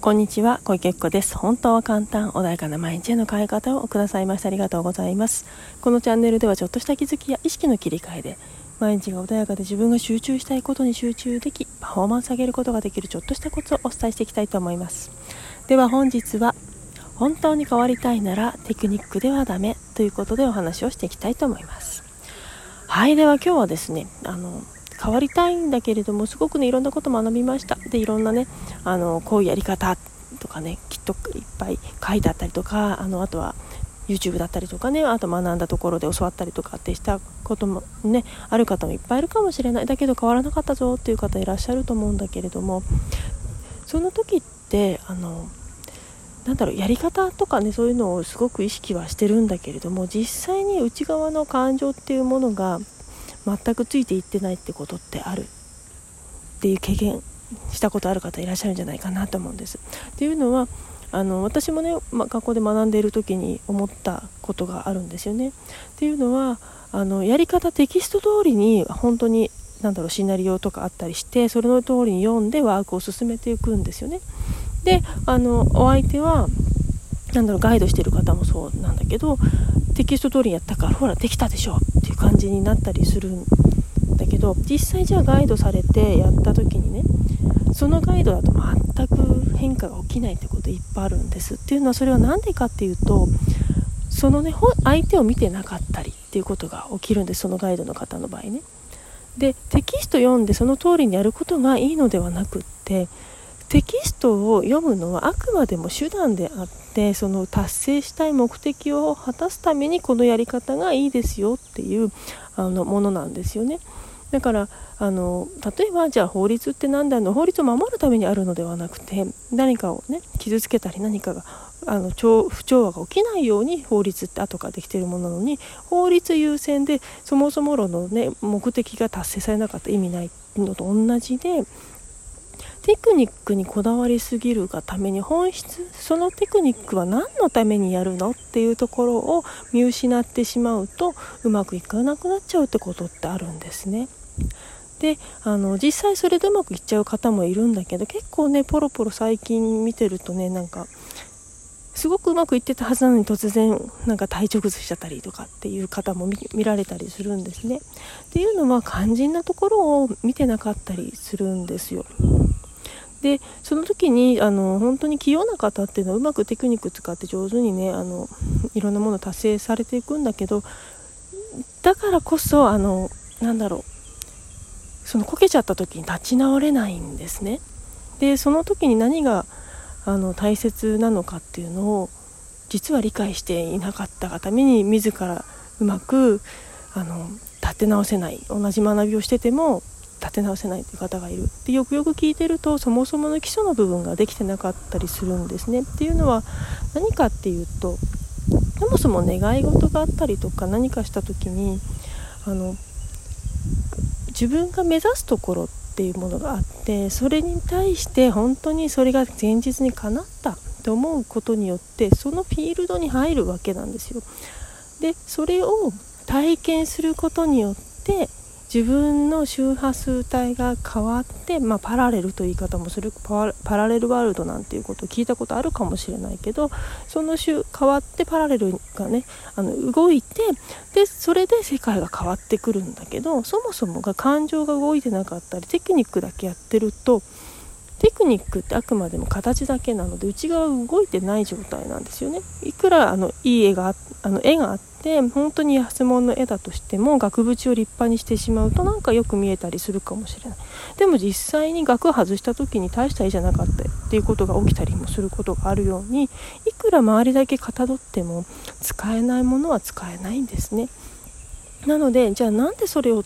こんにちは、小池子です。本当は簡単、穏やかな毎日への変え方をくださいましてありがとうございます。このチャンネルではちょっとした気づきや意識の切り替えで、毎日が穏やかで自分が集中したいことに集中でき、パフォーマンス上げることができるちょっとしたコツをお伝えしていきたいと思います。では本日は、本当に変わりたいならテクニックではダメということでお話をしていきたいと思います。はい、では今日はですね、あの、変わりたいんだけれどもすごくねいろんなこと学びました。でいろんなねあのこういうやり方とかねきっといっぱい書いてあったりとかあのあとは YouTube だったりとかねあと学んだところで教わったりとかってしたこともねある方もいっぱいいるかもしれない。だけど変わらなかったぞっていう方いらっしゃると思うんだけれどもその時ってあのなんだろうやり方とかねそういうのをすごく意識はしてるんだけれども実際に内側の感情っていうものが全くついていってないってことってあるっていう経験したことある方いらっしゃるんじゃないかなと思うんです。っていうのはあの私もね、ま、学校で学んでいる時に思ったことがあるんですよね。っていうのはあのやり方テキスト通りに本当になんだろうシナリオとかあったりしてそれの通りに読んでワークを進めていくんですよね。であのお相手はなんだろうガイドしてる方もそうなんだけどテキスト通りにやったからほらできたでしょっていう感じになったりするんだけど実際じゃあガイドされてやった時にねそのガイドだと全く変化が起きないってこといっぱいあるんです。っていうのはそれは何でかっていうとそのね相手を見てなかったりっていうことが起きるんですそのガイドの方の場合ね。でテキスト読んでその通りにやることがいいのではなくってテキストを読むのはあくまでも手段であってその達成したい目的を果たすためにこのやり方がいいですよっていうあのものなんですよね。だからあの例えばじゃあ法律って何だの法律を守るためにあるのではなくて何かをね傷つけたり何かがあの不調和が起きないように法律って後からできているものなのに法律優先でそもそも論の、ね、目的が達成されなかった意味ないのと同じでテクニックにこだわりすぎるがために本質そのテクニックは何のためにやるのっていうところを見失ってしまうとうまくいかなくなっちゃうってことってあるんですね。であの実際それでうまくいっちゃう方もいるんだけど結構ねポロポロ最近見てるとねなんかすごくうまくいってたはずなのに突然なんか体調崩しちゃったりとかっていう方も見られたりするんですね。っていうのは肝心なところを見てなかったりするんですよ。でその時にあの本当に器用な方っていうのはうまくテクニック使って上手にねあのいろんなもの達成されていくんだけどだからこそあのなんだろうそのこけちゃった時に立ち直れないんですね。でその時に何があの大切なのかっていうのを実は理解していなかったがために自らうまくあの立て直せない同じ学びをしてても立て直せないという方がいるでよくよく聞いてるとそもそもの基礎の部分ができてなかったりするんですねっていうのは何かっていうとそもそも願い事があったりとか何かした時にあの自分が目指すところっていうものがあってそれに対して本当にそれが現実にかなったと思うことによってそのフィールドに入るわけなんですよ。でそれを体験することによって自分の周波数帯が変わって、まあ、パラレルという言い方もするパラレルワールドなんていうことを聞いたことあるかもしれないけどその周変わってパラレルがねあの動いてでそれで世界が変わってくるんだけどそもそもが感情が動いてなかったりテクニックだけやってるとテクニックってあくまでも形だけなので内側動いてない状態なんですよね。いくらあのいい絵があの絵があって本当に安物の絵だとしても額縁を立派にしてしまうとなんかよく見えたりするかもしれない。でも実際に額外した時に大した絵じゃなかったっていうことが起きたりもすることがあるようにいくら周りだけかたどっても使えないものは使えないんですね。なのでじゃあなんでそれを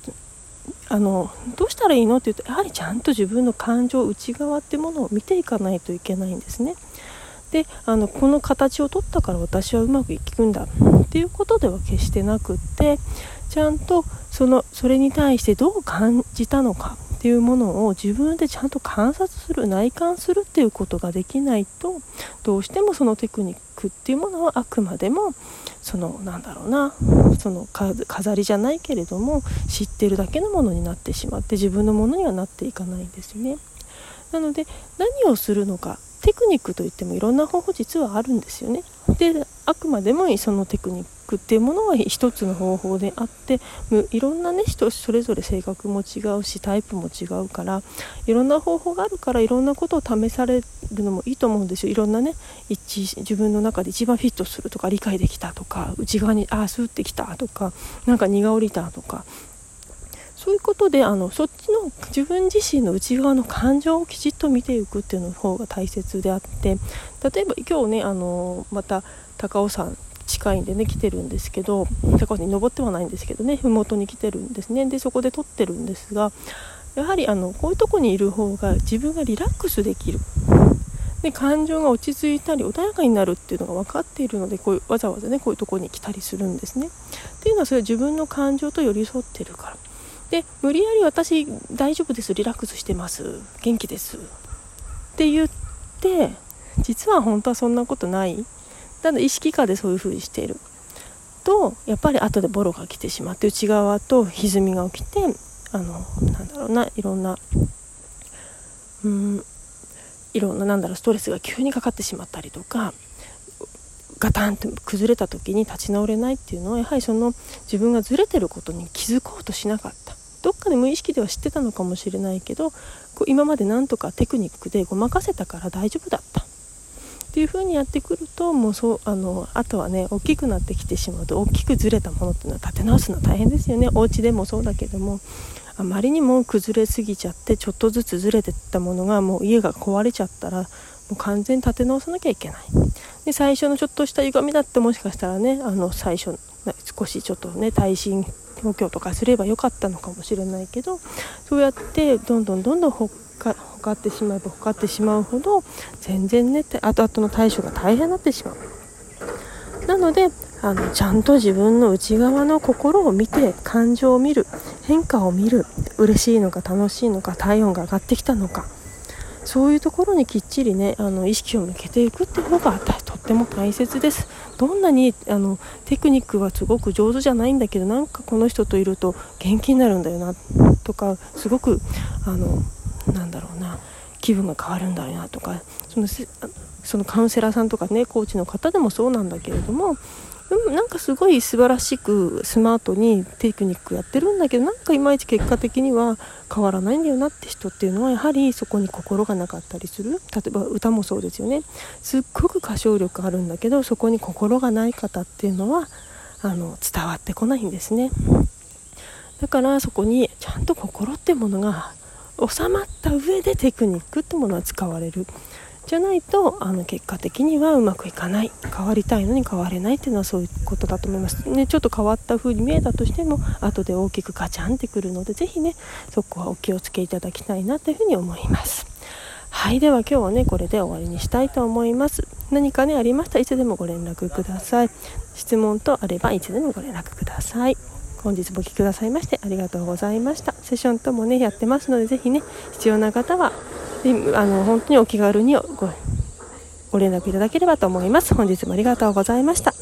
あのどうしたらいいのって言うとやはりちゃんと自分の感情内側ってものを見ていかないといけないんですね。であのこの形を取ったから私はうまくいくんだっていうことでは決してなくってちゃんとそのそれに対してどう感じたのかっていうものを自分でちゃんと観察する内観するっていうことができないとどうしてもそのテクニックっていうものはあくまでもそのなんだろうなその飾りじゃないけれども知ってるだけのものになってしまって自分のものにはなっていかないんですよね。なので何をするのかテクニックといってもいろんな方法実はあるんですよねであくまでもそのテクニックっていうものは一つの方法であっていろんなね人それぞれ性格も違うしタイプも違うからいろんな方法があるからいろんなことを試されるのもいいと思うんですよ。いろんなね一自分の中で一番フィットするとか理解できたとか内側にああスーってきたとかなんか荷が下りたとかそういうことであのそっちの自分自身の内側の感情をきちっと見ていくっていうの方が大切であって例えば今日ねあのまた高尾山近いんでね来てるんですけど高尾に登ってはないんですけどね麓に来てるんですね。でそこで撮ってるんですがやはりあのこういうとこにいる方が自分がリラックスできる。で感情が落ち着いたり穏やかになるっていうのが分かっているのでこういうわざわざねこういうとこに来たりするんですね。っていうのはそれは自分の感情と寄り添ってるから。で無理やり私大丈夫ですリラックスしてます。元気です。って言って実は本当はそんなことない。ただ意識下でそういう風にしている。とやっぱり後でボロが来てしまって内側と歪みが起きてあのなんだろうないろんなうんいろんななんだろうストレスが急にかかってしまったりとかガタンと崩れた時に立ち直れないっていうのはやはりその自分がずれてることに気づこうとしなかった。どっかで無意識では知ってたのかもしれないけどこう今までなんとかテクニックでごまかせたから大丈夫だった。っていう風にやってくるともうそうあのあとはね大きくなってきてしまうと大きくずれたものっていうのは立て直すのは大変ですよね。お家でもそうだけどもあまりにも崩れすぎちゃってちょっとずつずれてったものがもう家が壊れちゃったらもう完全に立て直さなきゃいけない。で最初のちょっとした歪みだってもしかしたらねあの最初少しちょっとね耐震補強とかすればよかったのかもしれないけどそうやってどんどんどんどんほかほかってしまえばほかってしまうほど全然ね後々の対処が大変になってしまう。なのであのちゃんと自分の内側の心を見て感情を見る変化を見る嬉しいのか楽しいのか体温が上がってきたのかそういうところにきっちりねあの意識を向けていくっていうのがっても大切です。どんなにあのテクニックはすごく上手じゃないんだけどなんかこの人といると元気になるんだよなとかすごくあのなんだろうな気分が変わるんだよなとかそのそのカウンセラーさんとかねコーチの方でもそうなんだけれどもうんなんかすごい素晴らしくスマートにテクニックやってるんだけどなんかいまいち結果的には変わらないんだよなって人っていうのはやはりそこに心がなかったりする。例えば歌もそうですよね。すっごく歌唱力あるんだけどそこに心がない方っていうのはあの伝わってこないんですね。だからそこにちゃんと心ってものが収まった上でテクニックってものは使われる。じゃないとあの結果的にはうまくいかない。変わりたいのに変われないっていうのはそういうことだと思います、ね、ちょっと変わった風に見えたとしても後で大きくガチャンってくるので是非ねそこはお気をつけいただきたいなというふうに思います。はいでは今日はねこれで終わりにしたいと思います。何かねありましたらいつでもご連絡ください。質問とあればいつでもご連絡ください。本日もお聴きくださいましてありがとうございました。セッションともねやってますので是非ね必要な方はあの本当にお気軽にごご連絡いただければと思います。本日もありがとうございました。